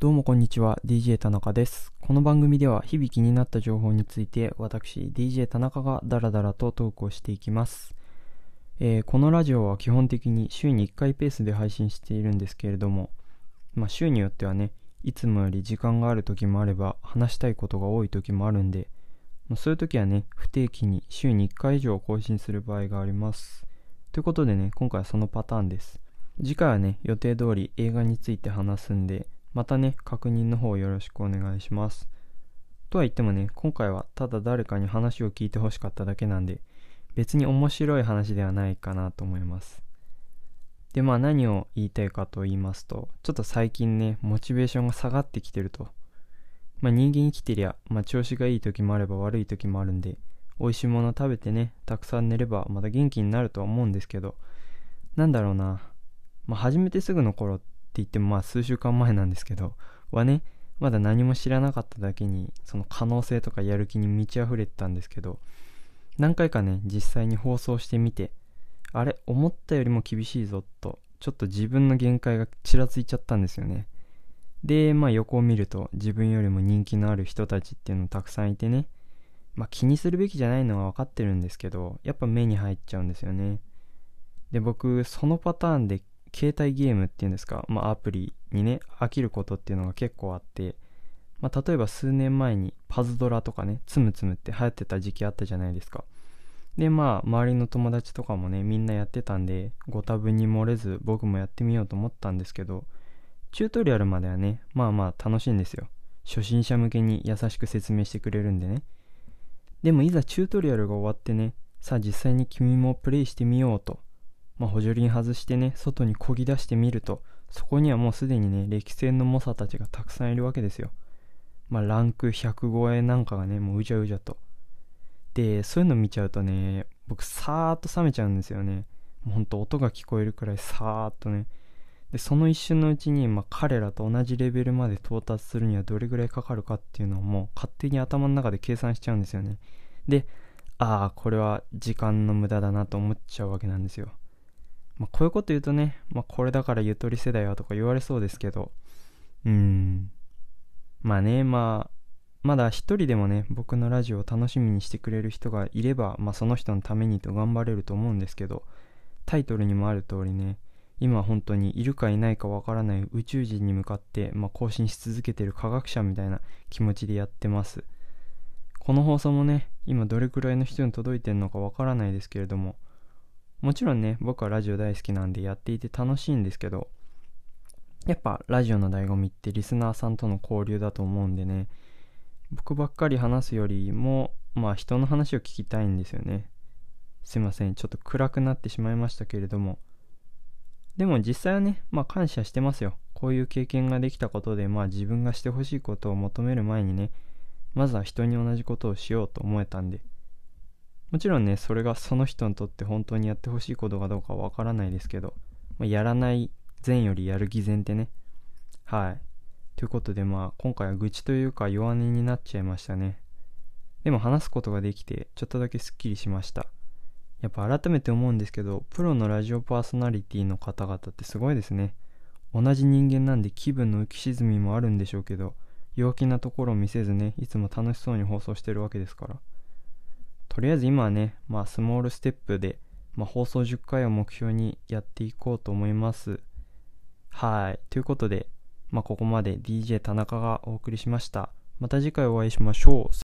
どうもこんにちは DJ 田中です。この番組では日々気になった情報について私 DJ 田中がダラダラとトークをしていきます、えーこのラジオは基本的に週に1回ペースで配信しているんですけれどもまあ週によってはねいつもより時間がある時もあれば話したいことが多い時もあるんでまそういう時はね不定期に週に1回以上更新する場合があります。ということでね今回はそのパターンです。次回はね予定通り映画について話すんでまたね確認の方よろしくお願いします。とは言ってもね今回はただ誰かに話を聞いてほしかっただけなんで別に面白い話ではないかなと思います。でまあ何を言いたいかと言いますとちょっと最近ねモチベーションが下がってきてると。まあ人間生きてりゃ、まあ、調子がいい時もあれば悪い時もあるんで美味しいもの食べてねたくさん寝ればまた元気になるとは思うんですけどなんだろうな。まあ始めてすぐの頃って言ってもまあ数週間前なんですけどはねまだ何も知らなかっただけにその可能性とかやる気に満ち溢れてたんですけど何回かね実際に放送してみてあれ思ったよりも厳しいぞとちょっと自分の限界がちらついちゃったんですよね。でまあ横を見ると自分よりも人気のある人たちっていうのたくさんいてねまあ気にするべきじゃないのは分かってるんですけどやっぱ目に入っちゃうんですよね。で僕そのパターンで携帯ゲームっていうんですか、まあ、アプリにね飽きることっていうのが結構あって、まあ、例えば数年前にパズドラとかねつむつむって流行ってた時期あったじゃないですか。でまあ周りの友達とかもねみんなやってたんでご多分に漏れず僕もやってみようと思ったんですけどチュートリアルまではねまあまあ楽しいんですよ。初心者向けに優しく説明してくれるんでね。でもいざチュートリアルが終わってねさあ実際に君もプレイしてみようとまあ、補助輪外してね外に漕ぎ出してみるとそこにはもうすでにね歴戦の猛者たちがたくさんいるわけですよ。まあランク100超えなんかがねもううじゃうじゃと。でそういうの見ちゃうとね僕さーっと冷めちゃうんですよね。もうほんと音が聞こえるくらいさーっとね。でその一瞬のうちに、まあ、彼らと同じレベルまで到達するにはどれぐらいかかるかっていうのをもう勝手に頭の中で計算しちゃうんですよね。でああこれは時間の無駄だなと思っちゃうわけなんですよ、こういうこと言うとね、まあ、これだからゆとり世代はとか言われそうですけど、うん。まあね、まあ、まだ一人でもね、僕のラジオを楽しみにしてくれる人がいれば、まあその人のためにと頑張れると思うんですけど、タイトルにもある通りね、今本当にいるかいないかわからない宇宙人に向かって、まあ、更新し続けてる科学者みたいな気持ちでやってます。この放送もね、今どれくらいの人に届いてるのかわからないですけれども、もちろんね、僕はラジオ大好きなんでやっていて楽しいんですけど、やっぱラジオの醍醐味ってリスナーさんとの交流だと思うんでね、僕ばっかり話すよりも、まあ人の話を聞きたいんですよね。すいません、ちょっと暗くなってしまいましたけれども。でも実際はね、まあ感謝してますよ。こういう経験ができたことで、まあ自分がしてほしいことを求める前にね、まずは人に同じことをしようと思えたんで、もちろんね、それがその人にとって本当にやってほしいことかどうかわからないですけど、まあ、やらない善よりやる偽善ってね。はい。ということでまあ、今回は愚痴というか弱音になっちゃいましたね。でも話すことができて、ちょっとだけスッキリしました。やっぱ改めて思うんですけど、プロのラジオパーソナリティの方々ってすごいですね。同じ人間なんで気分の浮き沈みもあるんでしょうけど、弱気なところを見せずね、いつも楽しそうに放送してるわけですから。とりあえず今はね、まあスモールステップで、まあ、放送10回を目標にやっていこうと思います。はい。ということで、まあここまで DJ 田中がお送りしました。また次回お会いしましょう。